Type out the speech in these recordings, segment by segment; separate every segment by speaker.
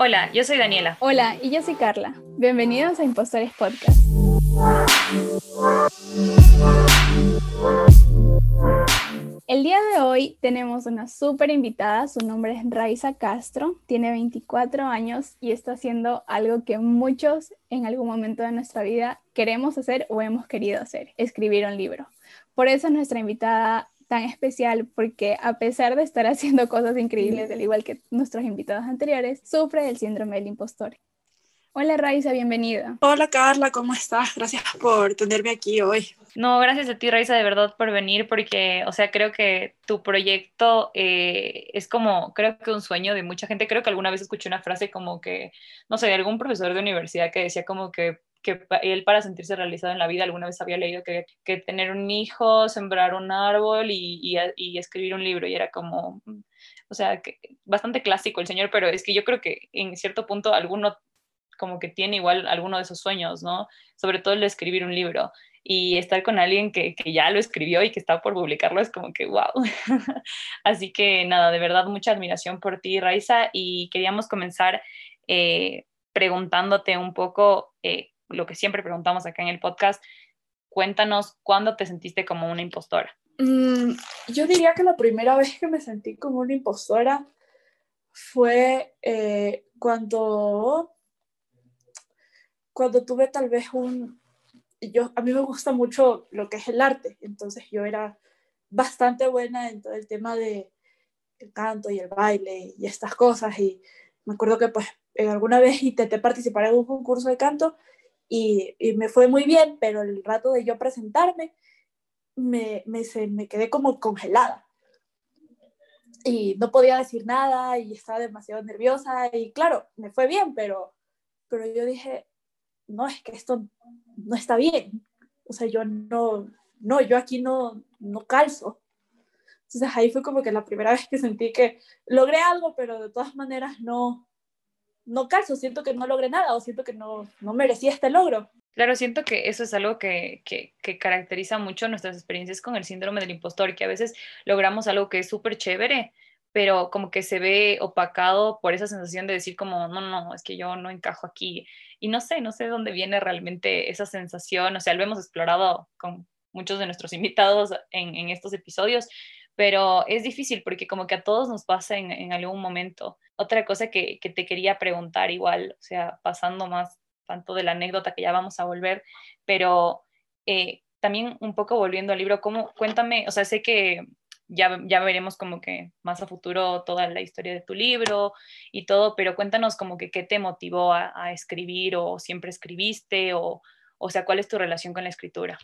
Speaker 1: Hola, yo soy Daniela.
Speaker 2: Hola, y yo soy Carla. Bienvenidos a Impostores Podcast. El día de hoy tenemos una súper invitada, su nombre es Raiza Castro, tiene 24 años y está haciendo algo que muchos en algún momento de nuestra vida queremos hacer o hemos querido hacer, escribir un libro. Por eso es nuestra invitada tan especial porque a pesar de estar haciendo cosas increíbles, al igual que nuestros invitados anteriores, sufre del síndrome del impostor. Hola Raiza, bienvenida.
Speaker 3: Hola Carla, ¿cómo estás? Gracias por tenerme aquí hoy.
Speaker 1: No, gracias a ti Raiza de verdad por venir porque, o sea, creo que tu proyecto eh, es como, creo que un sueño de mucha gente. Creo que alguna vez escuché una frase como que, no sé, de algún profesor de universidad que decía como que él para sentirse realizado en la vida alguna vez había leído que, que tener un hijo, sembrar un árbol y, y, escribir un libro y era como, o sea, que, bastante clásico el señor, pero es que yo creo que en cierto punto alguno como que tiene igual alguno de esos sueños, ¿no? Sobre todo el de escribir un libro y estar con alguien que, que ya lo escribió y que está por publicarlo es como que wow. Así que nada, de verdad mucha admiración por ti, Raiza, y queríamos comenzar eh, preguntándote un poco eh, lo que siempre preguntamos acá en el podcast, cuéntanos cuándo te sentiste como una impostora.
Speaker 3: Mm, yo diría que la primera vez que me sentí como una impostora fue eh, cuando, cuando tuve tal vez un... Yo, a mí me gusta mucho lo que es el arte, entonces yo era bastante buena en todo el tema de el canto y el baile y estas cosas y me acuerdo que pues alguna vez intenté participar en un concurso de canto y, me fue muy bien, pero el rato de yo presentarme me, me, se, me quedé como congelada y no podía decir nada y estaba demasiado nerviosa y claro, me fue bien, pero, pero yo dije, no, es que esto no está bien. O sea, yo no, no, yo aquí no, no calzo. Entonces ahí fue como que la primera vez que sentí que logré algo, pero de todas maneras no, no calzo, siento que no logré nada o siento que no, no merecía este logro.
Speaker 1: Claro, siento que eso es algo que, que, que, caracteriza mucho nuestras experiencias con el síndrome del impostor, que a veces logramos algo que es súper chévere, pero como que se ve opacado por esa sensación de decir como, no, no, es que yo no encajo aquí. Y no sé, no sé dónde viene realmente esa sensación, o sea, lo hemos explorado con muchos de nuestros invitados en, en estos episodios, pero es difícil porque como que a todos nos pasa en, algún momento. Otra cosa que, que, te quería preguntar igual, o sea, pasando más tanto de la anécdota que ya vamos a volver, pero eh, también un poco volviendo al libro, ¿cómo, cuéntame, o sea, sé que ya, ya veremos como que más a futuro toda la historia de tu libro y todo, pero cuéntanos como que qué te motivó a, a escribir o siempre escribiste o, o sea, ¿cuál es tu relación con la escritura?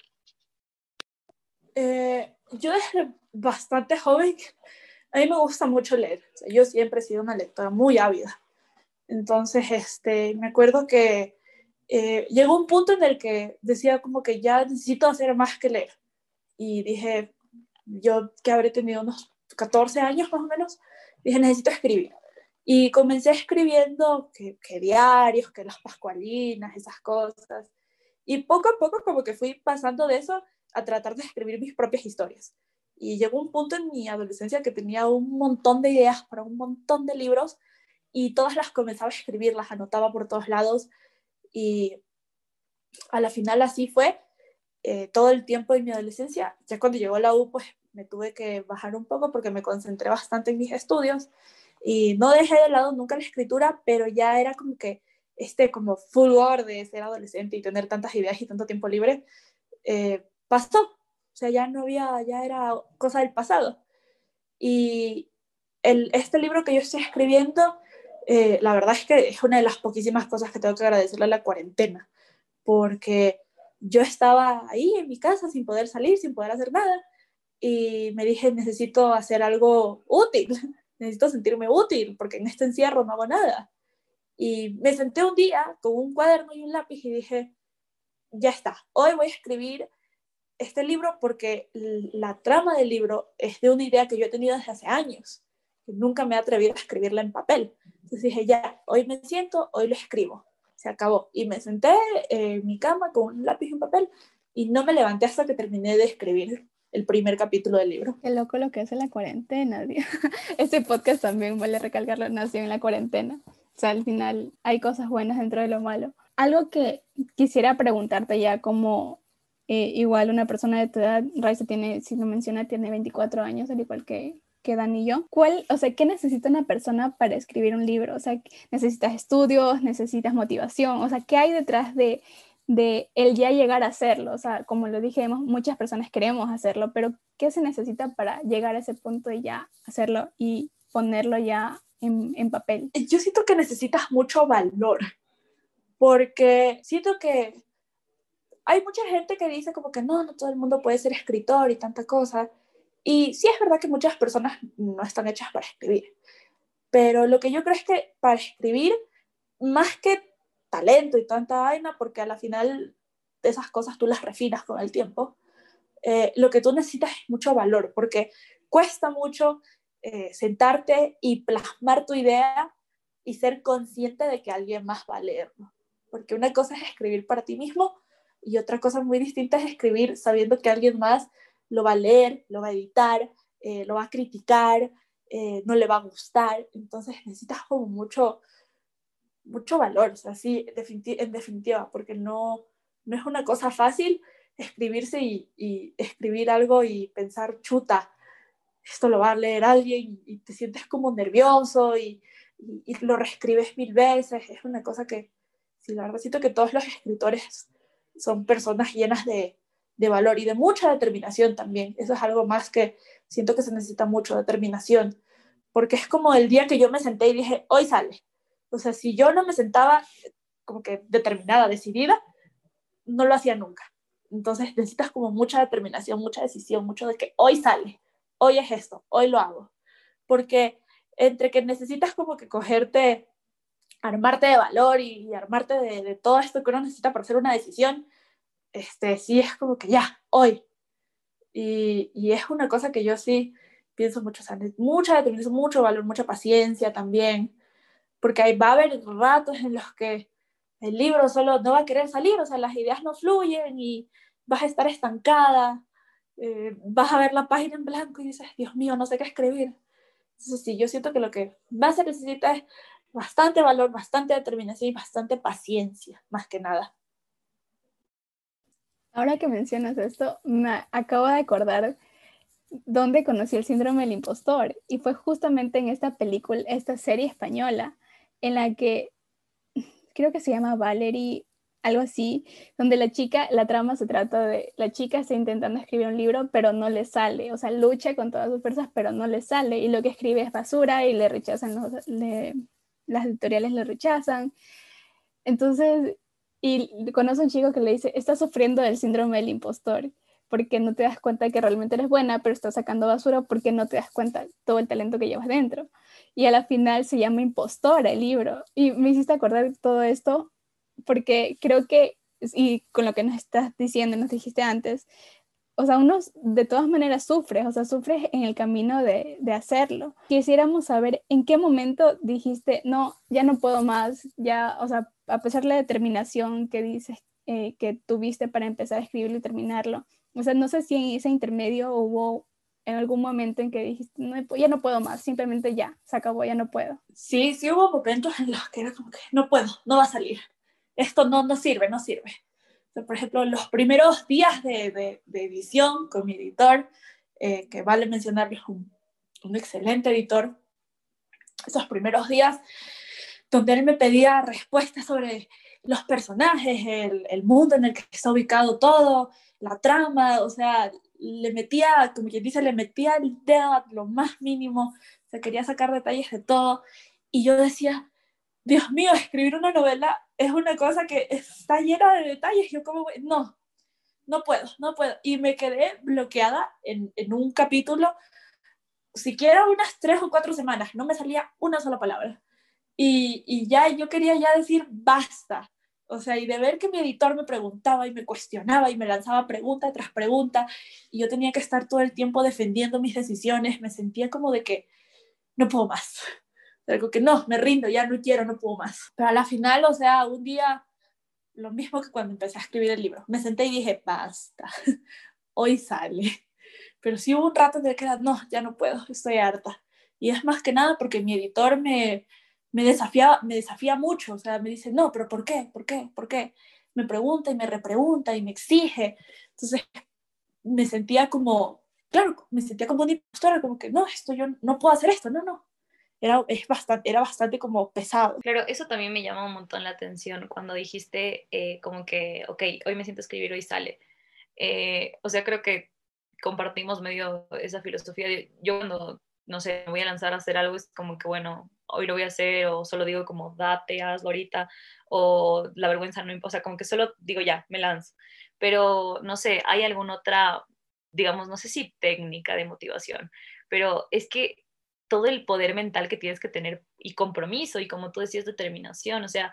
Speaker 3: Eh, yo desde bastante joven, a mí me gusta mucho leer. O sea, yo siempre he sido una lectora muy ávida. Entonces, este, me acuerdo que eh, llegó un punto en el que decía como que ya necesito hacer más que leer. Y dije, yo que habré tenido unos 14 años más o menos, dije, necesito escribir. Y comencé escribiendo que, que diarios, que las pascualinas, esas cosas. Y poco a poco como que fui pasando de eso a tratar de escribir mis propias historias. Y llegó un punto en mi adolescencia que tenía un montón de ideas para un montón de libros y todas las comenzaba a escribir, las anotaba por todos lados y a la final así fue eh, todo el tiempo de mi adolescencia. Ya cuando llegó la U, pues me tuve que bajar un poco porque me concentré bastante en mis estudios y no dejé de lado nunca la escritura, pero ya era como que este como fulgor de ser adolescente y tener tantas ideas y tanto tiempo libre, eh, pasó, o sea, ya no había, ya era cosa del pasado. Y el, este libro que yo estoy escribiendo, eh, la verdad es que es una de las poquísimas cosas que tengo que agradecerle a la cuarentena, porque yo estaba ahí en mi casa sin poder salir, sin poder hacer nada, y me dije, necesito hacer algo útil, necesito sentirme útil, porque en este encierro no hago nada. Y me senté un día con un cuaderno y un lápiz y dije, ya está, hoy voy a escribir este libro porque la trama del libro es de una idea que yo he tenido desde hace años. Nunca me he atrevido a escribirla en papel. Entonces dije, ya, hoy me siento, hoy lo escribo. Se acabó. Y me senté en mi cama con un lápiz y un papel y no me levanté hasta que terminé de escribir el primer capítulo del libro.
Speaker 2: Qué loco lo que es en la cuarentena. Este podcast también vale recalcarlo, nació en la cuarentena. O sea, al final hay cosas buenas dentro de lo malo. Algo que quisiera preguntarte ya como eh, igual una persona de tu edad, Raiza tiene, si lo menciona, tiene 24 años, al igual que, que Dan y yo. ¿Cuál, o sea, qué necesita una persona para escribir un libro? O sea, necesitas estudios, necesitas motivación, o sea, ¿qué hay detrás de, de el ya llegar a hacerlo? O sea, como lo dijimos, muchas personas queremos hacerlo, pero ¿qué se necesita para llegar a ese punto de ya hacerlo y ponerlo ya en, en papel?
Speaker 3: Yo siento que necesitas mucho valor, porque siento que hay mucha gente que dice como que no, no todo el mundo puede ser escritor y tanta cosa. Y sí es verdad que muchas personas no están hechas para escribir. Pero lo que yo creo es que para escribir, más que talento y tanta vaina, porque a la final esas cosas tú las refinas con el tiempo, eh, lo que tú necesitas es mucho valor, porque cuesta mucho eh, sentarte y plasmar tu idea y ser consciente de que alguien más va a leerlo. Porque una cosa es escribir para ti mismo y otra cosa muy distinta es escribir sabiendo que alguien más lo va a leer, lo va a editar, eh, lo va a criticar, eh, no le va a gustar. Entonces necesitas como mucho, mucho valor, o sea, sí, en definitiva, porque no, no es una cosa fácil escribirse y, escribir algo y pensar, chuta, esto lo va a leer alguien y, te sientes como nervioso y, y, lo reescribes mil veces. Es una cosa que, sí, la verdad, siento que todos los escritores son personas llenas de, de valor y de mucha determinación también. Eso es algo más que siento que se necesita mucho, determinación, porque es como el día que yo me senté y dije, hoy sale. O sea, si yo no me sentaba como que determinada, decidida, no lo hacía nunca. Entonces necesitas como mucha determinación, mucha decisión, mucho de que hoy sale, hoy es esto, hoy lo hago. Porque entre que necesitas como que cogerte armarte de valor y, armarte de, todo esto que uno necesita para hacer una decisión, este, sí es como que ya, hoy. Y, y es una cosa que yo sí pienso mucho, o sea, mucha determinación, mucho valor, mucha paciencia también, porque ahí va a haber ratos en los que el libro solo no va a querer salir, o sea, las ideas no fluyen y vas a estar estancada, eh, vas a ver la página en blanco y dices, Dios mío, no sé qué escribir. Entonces, sí, yo siento que lo que más se necesita es bastante valor, bastante determinación y bastante paciencia, más que nada.
Speaker 2: Ahora que mencionas esto, me acabo de acordar dónde conocí el síndrome del impostor y fue justamente en esta película, esta serie española, en la que creo que se llama Valerie, algo así, donde la chica, la trama se trata de, la chica está intentando escribir un libro, pero no le sale, o sea, lucha con todas sus fuerzas, pero no le sale, y lo que escribe es basura y le rechazan los, le, las editoriales le rechazan. Entonces, y conoce a un chico que le dice, estás sufriendo del síndrome del impostor, porque no te das cuenta que realmente eres buena, pero estás sacando basura porque no te das cuenta todo el talento que llevas dentro. Y a la final se llama Impostora el libro. Y me hiciste acordar todo esto porque creo que, y con lo que nos estás diciendo, nos dijiste antes, o sea, uno de todas maneras sufre, o sea, sufres en el camino de, de, hacerlo. Quisiéramos saber en qué momento dijiste, no, ya no puedo más, ya, o sea, a pesar de la determinación que dices eh, que tuviste para empezar a escribirlo y terminarlo, o sea, no sé si en ese intermedio hubo en algún momento en que dijiste, no, ya no puedo más, simplemente ya, se acabó, ya no puedo.
Speaker 3: Sí, sí hubo momentos en los que era como que no puedo, no va a salir, esto no, no sirve, no sirve por ejemplo, los primeros días de, de, edición con mi editor, eh, que vale mencionarles un, un excelente editor, esos primeros días donde él me pedía respuestas sobre los personajes, el, el, mundo en el que está ubicado todo, la trama, o sea, le metía, como quien dice, le metía el dedo a lo más mínimo, se quería sacar detalles de todo, y yo decía, Dios mío, escribir una novela es una cosa que está llena de detalles. Yo como, no, no puedo, no puedo. Y me quedé bloqueada en, en un capítulo, siquiera unas tres o cuatro semanas, no me salía una sola palabra. Y, y ya yo quería ya decir, basta. O sea, y de ver que mi editor me preguntaba y me cuestionaba y me lanzaba pregunta tras pregunta y yo tenía que estar todo el tiempo defendiendo mis decisiones, me sentía como de que no puedo más algo que no, me rindo, ya no quiero, no puedo más. Pero a la final, o sea, un día, lo mismo que cuando empecé a escribir el libro, me senté y dije, basta, hoy sale. Pero sí hubo un rato en el que era, no, ya no puedo, estoy harta. Y es más que nada porque mi editor me, me desafía, me desafía mucho, o sea, me dice, no, pero ¿por qué? ¿Por qué? ¿Por qué? Me pregunta y me repregunta y me exige. Entonces me sentía como, claro, me sentía como una impostora, como que no, esto yo no puedo hacer esto, no, no. Era, es bastante, era bastante como pesado.
Speaker 1: Claro, eso también me llama un montón la atención cuando dijiste eh, como que, ok, hoy me siento a escribir, hoy sale. Eh, o sea, creo que compartimos medio esa filosofía. yo cuando, no sé, me voy a lanzar a hacer algo, es como que, bueno, hoy lo voy a hacer, o solo digo como, date, hazlo ahorita, o la vergüenza no importa, o sea, como que solo digo, ya, me lanzo. Pero, no sé, ¿hay alguna otra, digamos, no sé si técnica de motivación, pero es que todo el poder mental que tienes que tener y compromiso y como tú decías, determinación, o sea,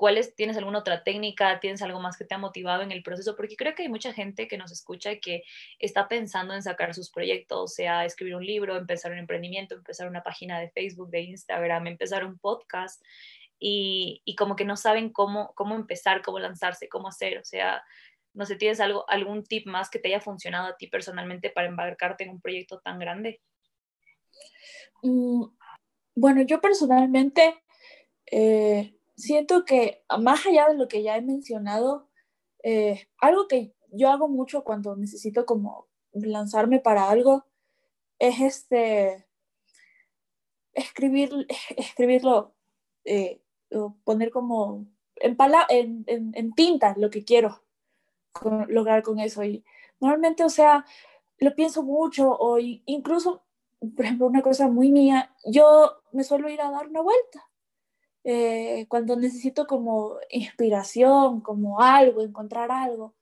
Speaker 1: ¿Cuáles, ¿Tienes alguna otra técnica? ¿Tienes algo más que te ha motivado en el proceso? Porque creo que hay mucha gente que nos escucha que está pensando en sacar sus proyectos, sea escribir un libro, empezar un emprendimiento, empezar una página de Facebook, de Instagram, empezar un podcast y, y como que no saben cómo, cómo empezar, cómo lanzarse, cómo hacer. O sea, no sé, ¿tienes algo, algún tip más que te haya funcionado a ti personalmente para embarcarte en un proyecto tan grande?
Speaker 3: Mm, bueno, yo personalmente... Eh siento que más allá de lo que ya he mencionado, eh, algo que yo hago mucho cuando necesito como lanzarme para algo es este escribir, escribirlo, eh, poner como en, tinta lo que quiero lograr con eso. Y normalmente, o sea, lo pienso mucho o incluso, por ejemplo, una cosa muy mía, yo me suelo ir a dar una vuelta eh, cuando necesito como inspiración, como algo, encontrar algo.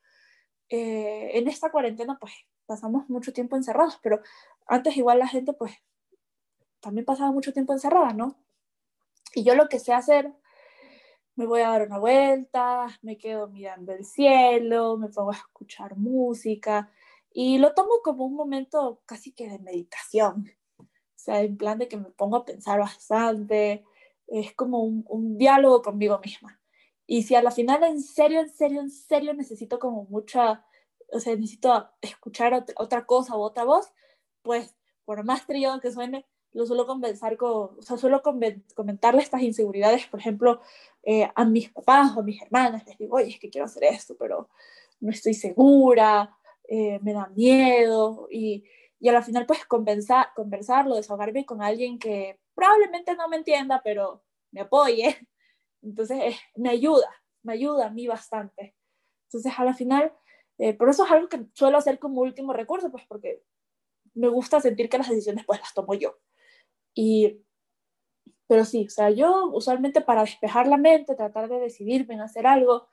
Speaker 3: Eh, en esta cuarentena pues pasamos mucho tiempo encerrados, pero antes igual la gente pues también pasaba mucho tiempo encerrada, ¿no? Y yo lo que sé hacer, me voy a dar una vuelta, me quedo mirando el cielo, me pongo a escuchar música y lo tomo como un momento casi que de meditación. O sea, en plan de que me pongo a pensar bastante, es como un, diálogo conmigo misma. Y si a la final en serio, en serio, en serio necesito como mucha, o sea, necesito escuchar otra, cosa o otra voz, pues por más trillado que suene, lo suelo conversar con, o sea, suelo comentarle estas inseguridades, por ejemplo, eh, a mis papás o a mis hermanas, les digo, oye, es que quiero hacer esto, pero no estoy segura, eh, me da miedo, y, y a la final pues conversar, conversarlo, desahogarme con alguien que probablemente no me entienda, pero me apoye. Entonces, me ayuda, me ayuda a mí bastante. Entonces, a la final, eh, por eso es algo que suelo hacer como último recurso, pues porque me gusta sentir que las decisiones pues las tomo yo. Y, pero sí, o sea, yo usualmente para despejar la mente, tratar de decidirme en hacer algo,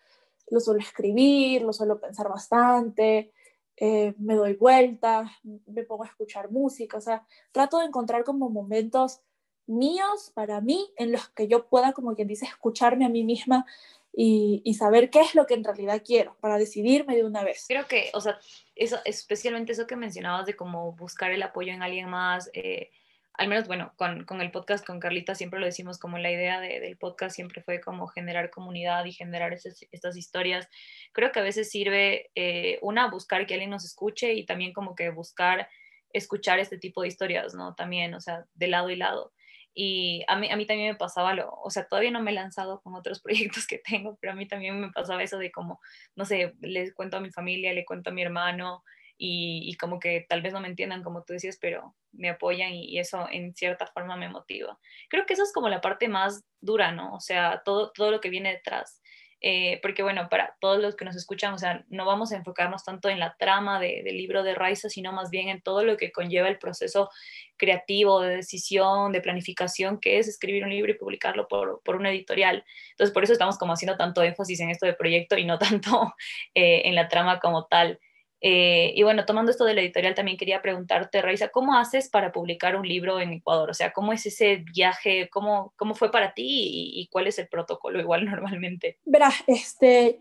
Speaker 3: lo suelo escribir, lo suelo pensar bastante, eh, me doy vueltas, me pongo a escuchar música, o sea, trato de encontrar como momentos míos para mí en los que yo pueda, como quien dice, escucharme a mí misma y, y, saber qué es lo que en realidad quiero para decidirme de una vez.
Speaker 1: Creo que, o sea, eso, especialmente eso que mencionabas de cómo buscar el apoyo en alguien más, eh, al menos, bueno, con, con, el podcast con Carlita siempre lo decimos como la idea de, del podcast siempre fue como generar comunidad y generar estas historias. Creo que a veces sirve, eh, una, buscar que alguien nos escuche y también como que buscar escuchar este tipo de historias, ¿no? También, o sea, de lado y lado. Y a mí, a mí también me pasaba lo, o sea, todavía no me he lanzado con otros proyectos que tengo, pero a mí también me pasaba eso de como, no sé, les cuento a mi familia, le cuento a mi hermano y, y como que tal vez no me entiendan como tú decías, pero me apoyan y, y, eso en cierta forma me motiva. Creo que eso es como la parte más dura, ¿no? O sea, todo, todo lo que viene detrás. Eh, porque bueno, para todos los que nos escuchan, o sea, no vamos a enfocarnos tanto en la trama de, del libro de Raiza, sino más bien en todo lo que conlleva el proceso creativo, de decisión, de planificación, que es escribir un libro y publicarlo por, por una editorial. Entonces, por eso estamos como haciendo tanto énfasis en esto de proyecto y no tanto eh, en la trama como tal. Eh, y bueno, tomando esto de la editorial, también quería preguntarte, Raiza, ¿cómo haces para publicar un libro en Ecuador? O sea, ¿cómo es ese viaje? ¿Cómo, cómo fue para ti y, y cuál es el protocolo igual normalmente?
Speaker 3: Verás, este,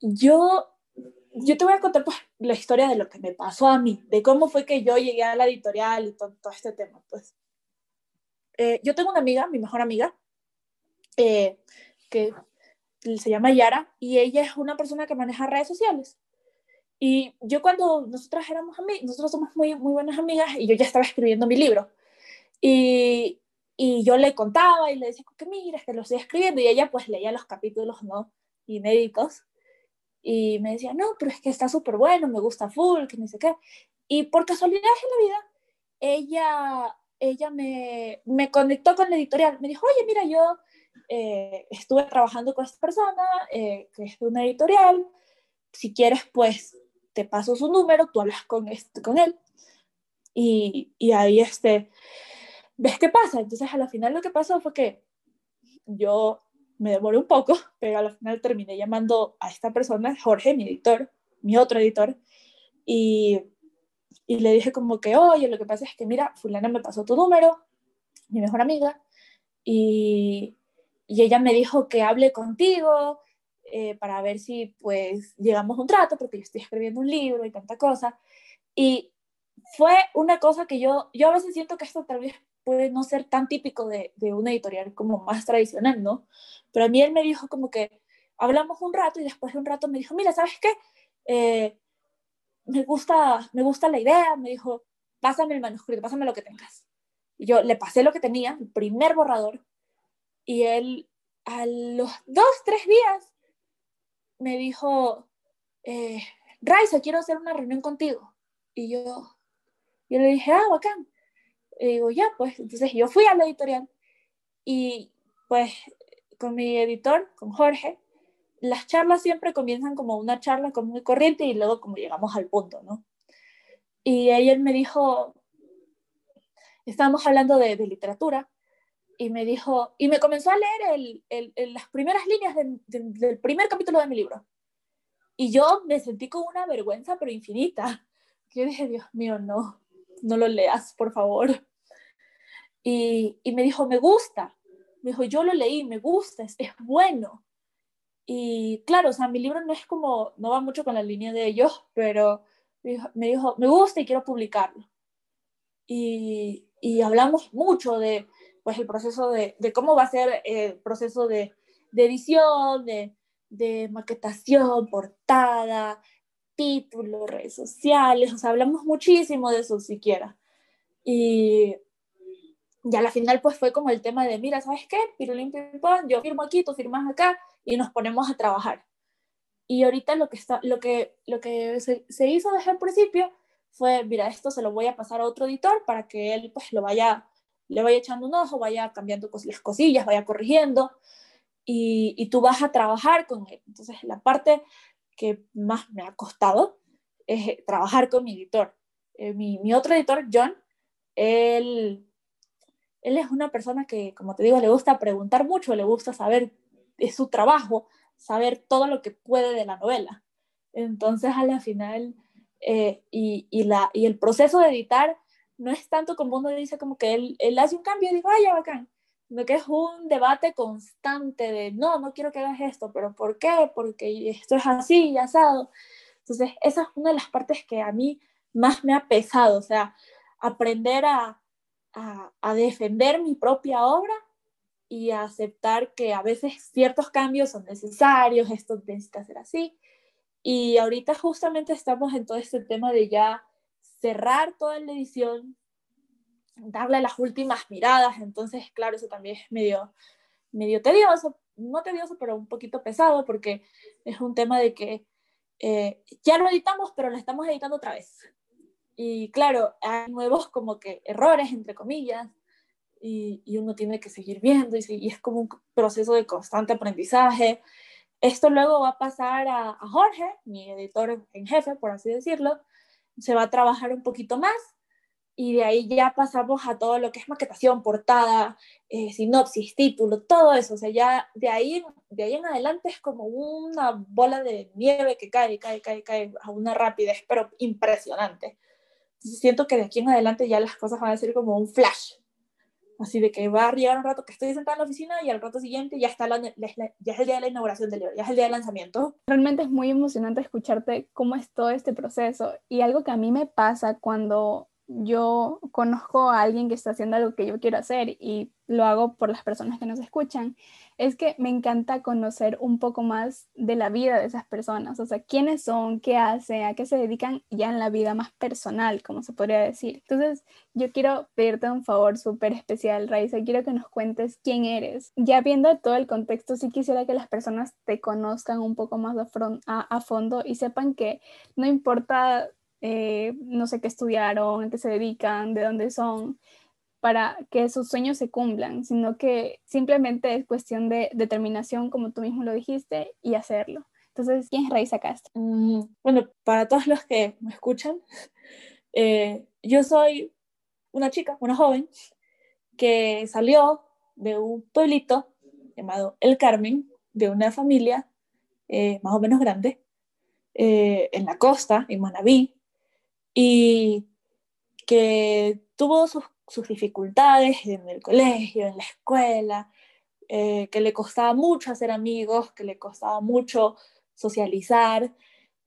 Speaker 3: yo, yo te voy a contar pues, la historia de lo que me pasó a mí, de cómo fue que yo llegué a la editorial y todo, todo este tema. Pues. Eh, yo tengo una amiga, mi mejor amiga, eh, que se llama Yara, y ella es una persona que maneja redes sociales. Y yo cuando nosotras éramos amigas, nosotros somos muy, muy buenas amigas y yo ya estaba escribiendo mi libro. Y Y yo le contaba y le decía, que mira, es que lo estoy escribiendo. Y ella pues leía los capítulos, ¿no? Inéditos. Y me decía, no, pero es que está súper bueno, me gusta full, que no sé qué. Y por casualidad en la vida, ella, ella me, me conectó con la editorial. Me dijo, oye, mira, yo eh, estuve trabajando con esta persona, eh, que es de una editorial. Si quieres, pues te paso su número, tú hablas con, este, con él. Y, y ahí, este, ¿ves qué pasa? Entonces, a la final lo que pasó fue que yo me demoré un poco, pero al final terminé llamando a esta persona, Jorge, mi editor, mi otro editor, y, y le dije como que, oye, lo que pasa es que, mira, fulana me pasó tu número, mi mejor amiga, y, y ella me dijo que hable contigo eh, para ver si pues llegamos a un trato, porque yo estoy escribiendo un libro y tanta cosa. Y fue una cosa que yo, yo a veces siento que esto tal vez puede no ser tan típico de, de una editorial como más tradicional, ¿no? Pero a mí él me dijo como que hablamos un rato y después de un rato me dijo, mira, ¿sabes qué? Eh, me, gusta, me gusta la idea, me dijo, pásame el manuscrito, pásame lo que tengas. Y yo le pasé lo que tenía, el primer borrador, y él a los dos, tres días me dijo, eh, Raiza, quiero hacer una reunión contigo. Y yo, yo le dije, ah, bacán. Y digo, ya, pues, entonces yo fui a la editorial y pues con mi editor, con Jorge, las charlas siempre comienzan como una charla común y corriente y luego como llegamos al punto, ¿no? Y él me dijo, estábamos hablando de literatura y me dijo, y me comenzó a leer el, el, las primeras líneas del primer capítulo de mi libro. Y yo me sentí con una vergüenza, pero infinita. Yo dije, Dios mío, no, no lo leas, por favor. Y, y me dijo, me gusta. Me dijo, yo lo leí, me gusta, es, es bueno. Y claro, o sea, mi libro no es como, no va mucho con la línea de ellos, pero me dijo, me, dijo, me gusta y quiero publicarlo. Y, y hablamos mucho de, pues el proceso de, de cómo va a ser el proceso de, de edición, de, de, maquetación, portada, título, redes sociales, o sea, hablamos muchísimo de eso siquiera. Y, ya a la final pues fue como el tema de, mira, ¿sabes qué? Pirulín Pimpón, yo firmo aquí, tú firmas acá y nos ponemos a trabajar. Y ahorita lo que, está, lo que, lo que se, se hizo desde el principio fue, mira, esto se lo voy a pasar a otro editor para que él pues lo vaya le vaya echando un ojo, vaya cambiando las cosillas, vaya corrigiendo y, y, tú vas a trabajar con él. Entonces, la parte que más me ha costado es eh, trabajar con mi editor. Eh, mi, mi, otro editor, John, él, él es una persona que, como te digo, le gusta preguntar mucho, le gusta saber de su trabajo, saber todo lo que puede de la novela. Entonces, a la final, eh, y, y, la, y el proceso de editar no es tanto como uno dice como que él, él hace un cambio y digo, ay, ya bacán, sino que es un debate constante de, no, no quiero que hagas esto, pero ¿por qué? Porque esto es así y asado. Entonces, esa es una de las partes que a mí más me ha pesado, o sea, aprender a, a, a defender mi propia obra y a aceptar que a veces ciertos cambios son necesarios, esto necesita ser así. Y ahorita justamente estamos en todo este tema de ya cerrar toda la edición, darle las últimas miradas, entonces, claro, eso también es medio, medio tedioso, no tedioso, pero un poquito pesado, porque es un tema de que eh, ya lo editamos, pero lo estamos editando otra vez. Y claro, hay nuevos como que errores, entre comillas, y, y uno tiene que seguir viendo, y, y, es como un proceso de constante aprendizaje. Esto luego va a pasar a, a Jorge, mi editor en jefe, por así decirlo, se va a trabajar un poquito más y de ahí ya pasamos a todo lo que es maquetación, portada, eh, sinopsis, título, todo eso. O sea, ya de ahí, de ahí en adelante es como una bola de nieve que cae, cae, cae, cae a una rapidez, pero impresionante. Entonces siento que de aquí en adelante ya las cosas van a ser como un flash. Así de que va a llegar un rato que estoy sentada en la oficina y al rato siguiente ya, está la, ya es el día de la inauguración del libro, ya es el día del lanzamiento.
Speaker 2: Realmente es muy emocionante escucharte cómo es todo este proceso y algo que a mí me pasa cuando yo conozco a alguien que está haciendo algo que yo quiero hacer y lo hago por las personas que nos escuchan, es que me encanta conocer un poco más de la vida de esas personas, o sea, quiénes son, qué hacen, a qué se dedican ya en la vida más personal, como se podría decir. Entonces, yo quiero pedirte un favor súper especial, Raiza, quiero que nos cuentes quién eres. Ya viendo todo el contexto, sí quisiera que las personas te conozcan un poco más a, a fondo y sepan que no importa eh, no sé qué estudiaron, a qué se dedican, de dónde son, para que sus sueños se cumplan, sino que simplemente es cuestión de determinación, como tú mismo lo dijiste, y hacerlo. Entonces, ¿quién es Raiza Castro?
Speaker 3: Mm, bueno, para todos los que me escuchan, eh, yo soy una chica, una joven, que salió de un pueblito llamado El Carmen, de una familia eh, más o menos grande, en la costa, en Manabí, y que tuvo sus, dificultades en el colegio, en la escuela, eh, que le costaba mucho hacer amigos, que le costaba mucho socializar,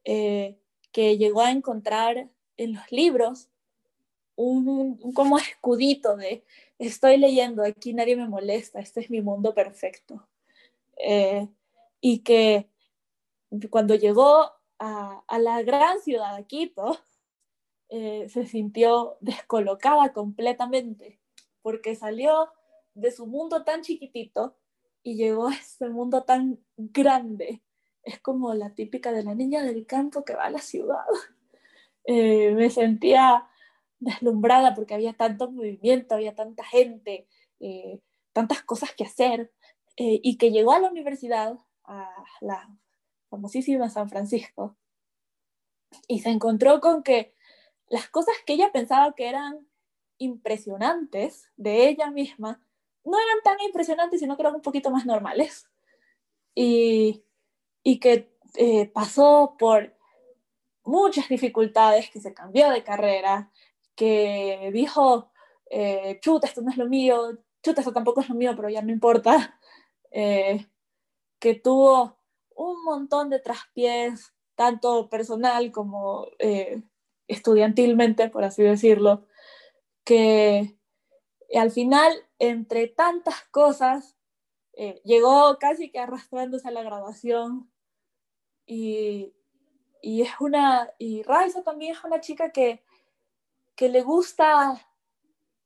Speaker 3: eh, que llegó a encontrar en los libros un, como escudito de estoy leyendo, aquí nadie me molesta, este es mi mundo perfecto. Eh, y que cuando llegó a, a, la gran ciudad de Quito, eh, se sintió descolocada completamente, porque salió de su mundo tan chiquitito y llegó a este mundo tan grande. Es como la típica de la niña del campo que va a la ciudad. Eh, me sentía deslumbrada porque había tanto movimiento, había tanta gente, eh, tantas cosas que hacer, y que llegó a la universidad, a la famosísima San Francisco, y se encontró con que las cosas que ella pensaba que eran impresionantes de ella misma no eran tan impresionantes, sino que eran un poquito más normales. Y, y que eh, pasó por muchas dificultades, que se cambió de carrera, que dijo, eh, chuta, esto no es lo mío, chuta, esto tampoco es lo mío, pero ya no importa, eh, que tuvo un montón de traspiés, tanto personal como estudiantilmente, por así decirlo, que al final, entre tantas cosas, eh, llegó casi que arrastrándose a la graduación y, y es una, y Raiza también es una chica que, que le gusta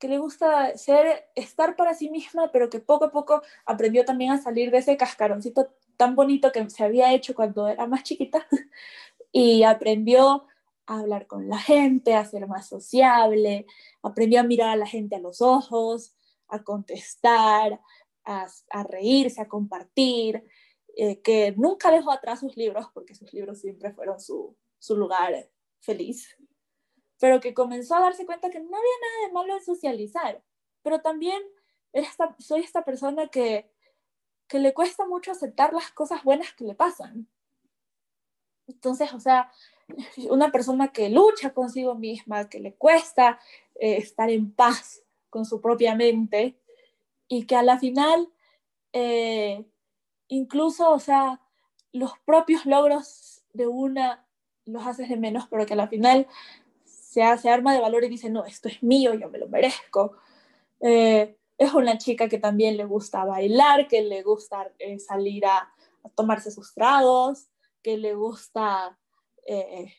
Speaker 3: que le gusta ser, estar para sí misma, pero que poco a poco aprendió también a salir de ese cascaroncito tan bonito que se había hecho cuando era más chiquita y aprendió a hablar con la gente, a ser más sociable, aprendió a mirar a la gente a los ojos, a contestar, a, reírse, a compartir, eh, que nunca dejó atrás sus libros, porque sus libros siempre fueron su, lugar feliz, pero que comenzó a darse cuenta que no había nada de malo en socializar, pero también soy esta persona que, que le cuesta mucho aceptar las cosas buenas que le pasan. Entonces, o sea, una persona que lucha consigo misma, que le cuesta eh, estar en paz con su propia mente y que a la final, eh, incluso, o sea, los propios logros de una los haces de menos, pero que a la final se hace arma de valor y dice, no, esto es mío, yo me lo merezco. Eh, es una chica que también le gusta bailar, que le gusta salir a, a tomarse sus tragos, que le gusta eh,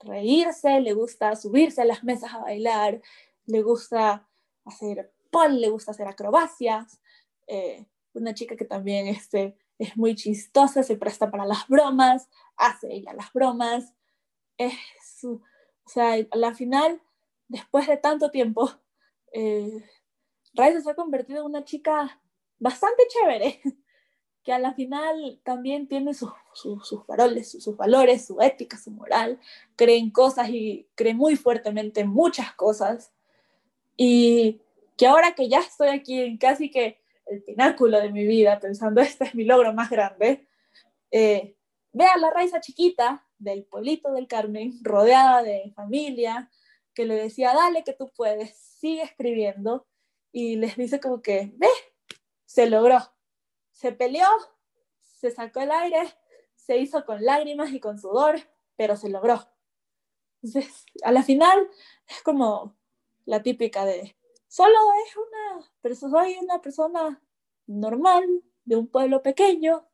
Speaker 3: reírse, le gusta subirse a las mesas a bailar, le gusta hacer pol, le gusta hacer acrobacias. Eh, una chica que también este, es muy chistosa, se presta para las bromas, hace ella las bromas. Es o sea, a la final, después de tanto tiempo, eh, se ha convertido en una chica bastante chévere que a la final también tiene sus, sus, valores, sus, valores, su ética, su moral, cree en cosas y cree muy fuertemente en muchas cosas. Y que ahora que ya estoy aquí en casi que el pináculo de mi vida, pensando, este es mi logro más grande, eh, vea la raíz chiquita del pueblito del Carmen, rodeada de familia, que le decía, dale que tú puedes, sigue escribiendo, y les dice como que, ve, se logró se peleó, se sacó el aire, se hizo con lágrimas y con sudor, pero se logró. Entonces, a la final es como la típica de, solo es una, pero soy una persona normal, de un pueblo pequeño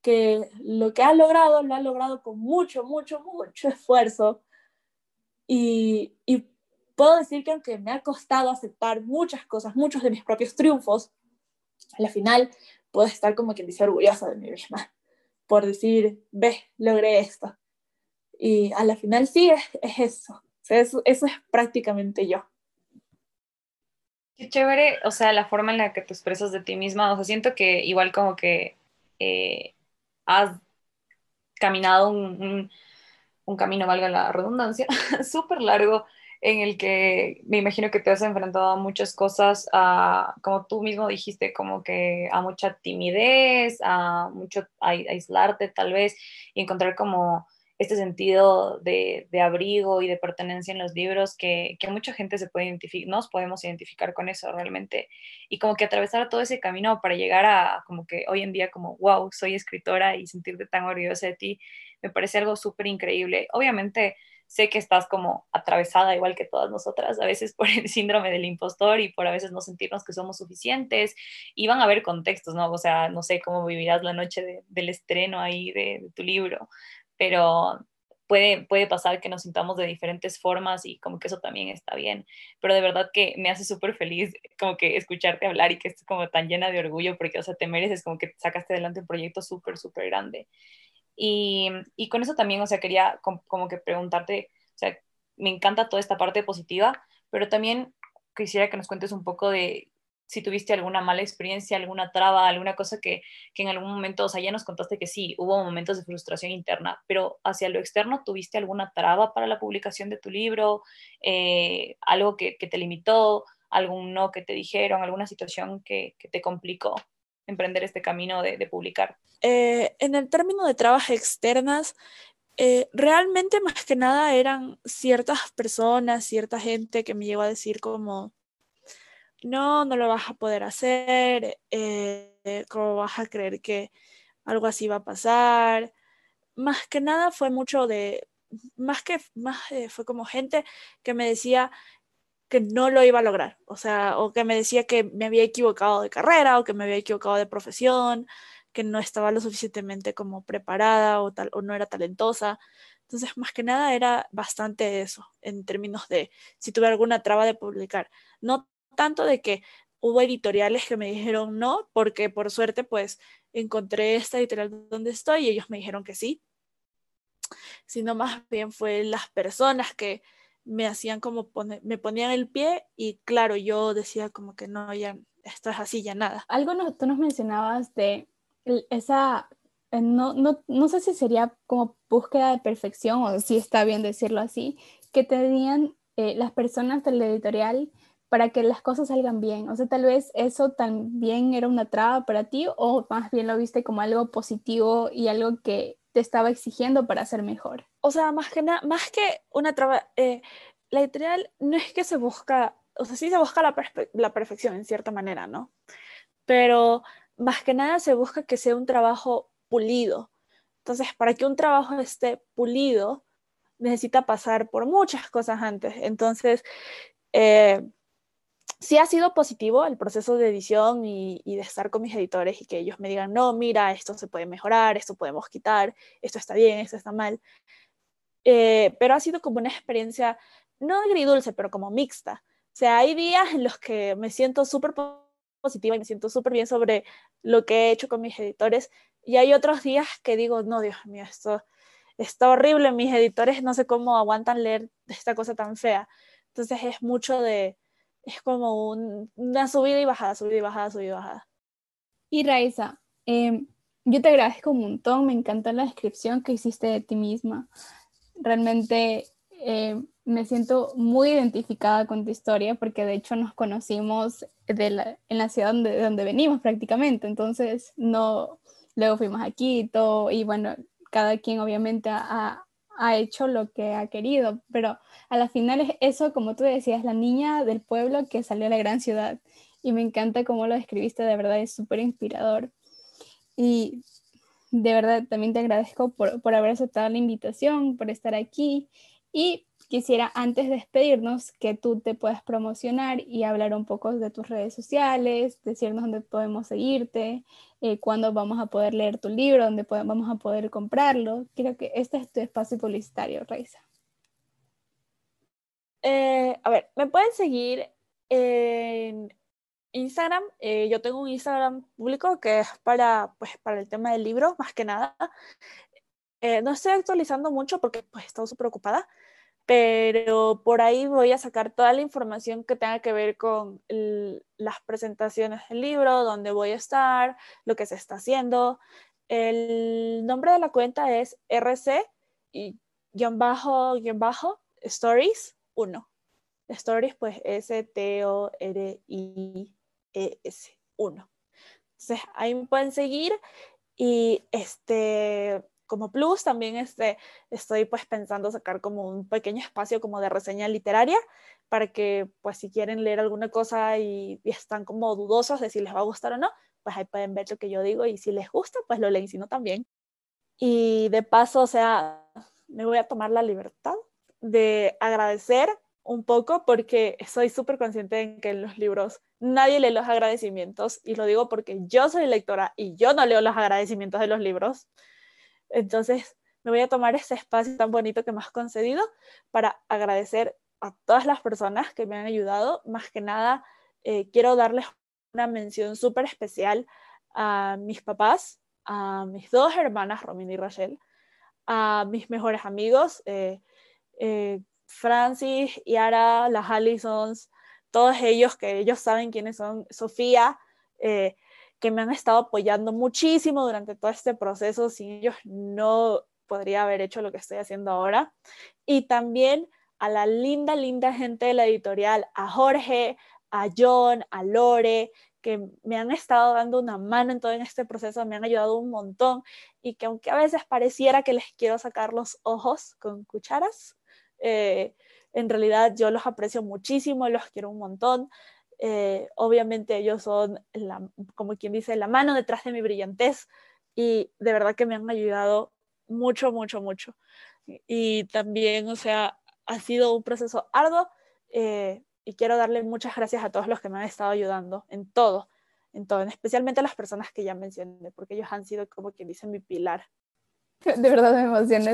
Speaker 3: que lo que ha logrado lo ha logrado con mucho, mucho, mucho esfuerzo. Y, y puedo decir que aunque me ha costado aceptar muchas cosas, muchos de mis propios triunfos, al final puedo estar como quien dice orgullosa de mí misma por decir, ve, logré esto. Y a la final sí es, es eso. eso. Es prácticamente yo.
Speaker 1: Qué chévere, o sea, la forma en la que te expresas de ti misma, o sea, siento que igual como que eh, has caminado un, un, camino, valga la redundancia, súper largo en el que me imagino que te has enfrentado a muchas cosas, a, como tú mismo dijiste, como que a mucha timidez, a mucho a, aislarte tal vez y encontrar como este sentido de, de, abrigo y de pertenencia en los libros que, que mucha gente se puede identificar, nos podemos identificar con eso realmente y como que atravesar todo ese camino para llegar a como que hoy en día como, wow, soy escritora y sentirte tan orgullosa de ti, me parece algo súper increíble. Obviamente sé que estás como atravesada igual que todas nosotras, a veces por el síndrome del impostor y por a veces no sentirnos que somos suficientes. Y van a haber contextos, ¿no? O sea, no sé cómo vivirás la noche del estreno ahí de, tu libro, pero puede, puede pasar que nos sintamos de diferentes formas y como que eso también está bien. Pero de verdad que me hace súper feliz como que escucharte hablar y que estés como tan llena de orgullo porque, o sea, te mereces como que sacaste adelante un proyecto súper, súper grande. Y, con eso también, o sea, quería como, que preguntarte, o sea, me encanta toda esta parte positiva, pero también quisiera que nos cuentes un poco de si tuviste alguna mala experiencia, alguna traba, alguna cosa que, que, en algún momento, o sea, ya nos contaste que sí, hubo momentos de frustración interna, pero hacia lo externo, ¿tuviste alguna traba para la publicación de tu libro? Eh, ¿Algo que, que, te limitó? ¿Algún no que te dijeron? ¿Alguna situación que, que te complicó? Emprender este camino de, publicar?
Speaker 3: Eh, en el término de trabas externas, eh, realmente más que nada eran ciertas personas, cierta gente que me llegó a decir como, no, no lo vas a poder hacer, eh, ¿cómo vas a creer que algo así va a pasar? Más que nada fue mucho de, más que, más fue como gente que me decía, que no lo iba a lograr, o sea, o que me decía que me había equivocado de carrera o que me había equivocado de profesión, que no estaba lo suficientemente como preparada o, tal, o no era talentosa. Entonces, más que nada era bastante eso, en términos de si tuve alguna traba de publicar. No tanto de que hubo editoriales que me dijeron no, porque por suerte pues encontré esta editorial donde estoy y ellos me dijeron que sí, sino más bien fue las personas que me hacían como me ponían el pie y claro, yo decía como que no, ya esto es así, ya nada.
Speaker 2: Algo no, tú nos mencionabas de esa, eh, no, no, no sé si sería como búsqueda de perfección o si está bien decirlo así, que tenían eh, las personas del editorial para que las cosas salgan bien. O sea, tal vez eso también era una traba para ti o más bien lo viste como algo positivo y algo que te estaba exigiendo para ser mejor?
Speaker 3: O sea, más que nada, más que una traba, eh, la editorial no es que se busca, o sea, sí se busca la, la perfección en cierta manera, ¿no? Pero más que nada se busca que sea un trabajo pulido. Entonces, para que un trabajo esté pulido, necesita pasar por muchas cosas antes. Entonces, eh, sí ha sido positivo el proceso de edición y, de estar con mis editores y que ellos me digan, no, mira, esto se puede mejorar, esto podemos quitar, esto está bien, esto está mal. Eh, pero ha sido como una experiencia, no agridulce, pero como mixta. O sea, hay días en los que me siento súper positiva y me siento súper bien sobre lo que he hecho con mis editores y hay otros días que digo, no, Dios mío, esto está horrible, mis editores no sé cómo aguantan leer esta cosa tan fea. Entonces es mucho de, es como una subida y bajada, subida y bajada, subida y bajada.
Speaker 2: Y Raiza, em, yo te agradezco un montón, me encantó la descripción que hiciste de ti misma. Realmente em, me siento muy identificada con tu historia porque de hecho nos conocimos en la ciudad donde, donde venimos prácticamente, entonces no, luego fuimos a Quito y bueno, cada quien obviamente ha, ha hecho lo que ha querido, pero a la final es eso, como tú decías, la niña del pueblo que salió a la gran ciudad. Y me encanta cómo lo describiste, de verdad es súper inspirador. Y de verdad también te agradezco por, por haber aceptado la invitación, por estar aquí. Y quisiera antes de despedirnos que tú te puedas promocionar y hablar un poco de tus redes sociales, decirnos dónde podemos seguirte, eh, cuándo vamos a poder leer tu libro, dónde vamos a poder comprarlo. Creo que este es tu espacio publicitario, Raiza.
Speaker 3: Eh, a ver, me pueden seguir en Instagram. Eh, yo tengo un Instagram público que es para, pues, para el tema del libro, más que nada. no estoy actualizando mucho porque pues, estoy súper ocupada, pero por ahí voy a sacar toda la información que tenga que ver con las presentaciones del libro, dónde voy a estar, lo que se está haciendo. El nombre de la cuenta es RC y bajo, bajo, Stories 1. Stories, pues S-T-O-R-I-E-S 1. Entonces ahí me pueden seguir y este como plus también este, estoy pues pensando sacar como un pequeño espacio como de reseña literaria para que pues si quieren leer alguna cosa y, están como dudosos de si les va a gustar o no, pues ahí pueden ver lo que yo digo y si les gusta pues lo leen, si no también. Y de paso, o sea, me voy a tomar la libertad de agradecer un poco porque soy súper consciente de que en los libros nadie lee los agradecimientos y lo digo porque yo soy lectora y yo no leo los agradecimientos de los libros. Entonces, me voy a tomar este espacio tan bonito que me has concedido para agradecer a todas las personas que me han ayudado. Más que nada, eh, quiero darles una mención súper especial a mis papás, a mis dos hermanas, Romina y Rachel, a mis mejores amigos, eh, eh, Francis, Yara, las Allisons, todos ellos que ellos saben quiénes son, Sofía, que me han estado apoyando muchísimo durante todo este proceso. Sin ellos no podría haber hecho lo que estoy haciendo ahora. Y también a la linda, linda gente de la editorial, a Jorge, a John, a Lore, que me han estado dando una mano en todo este proceso, me han ayudado un montón y que aunque a veces pareciera que les quiero sacar los ojos con cucharas, eh, en realidad yo los aprecio muchísimo, los quiero un montón. Eh, obviamente ellos son, como quien dice, la mano detrás de mi brillantez y de verdad que me han ayudado mucho, mucho, mucho. Y también, o sea, ha sido un proceso arduo eh, y quiero darle muchas gracias a todos los que me han estado ayudando en todo, en todo, especialmente a las personas que ya mencioné, porque ellos han sido como quien dice mi pilar.
Speaker 2: De verdad me emociona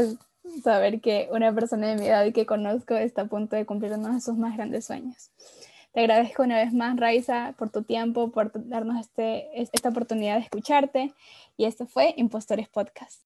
Speaker 2: saber que una persona de mi edad y que conozco está a punto de cumplir uno de sus más grandes sueños. Te agradezco una vez más, Raiza, por tu tiempo, por darnos este, esta oportunidad de escucharte. Y esto fue Impostores Podcast.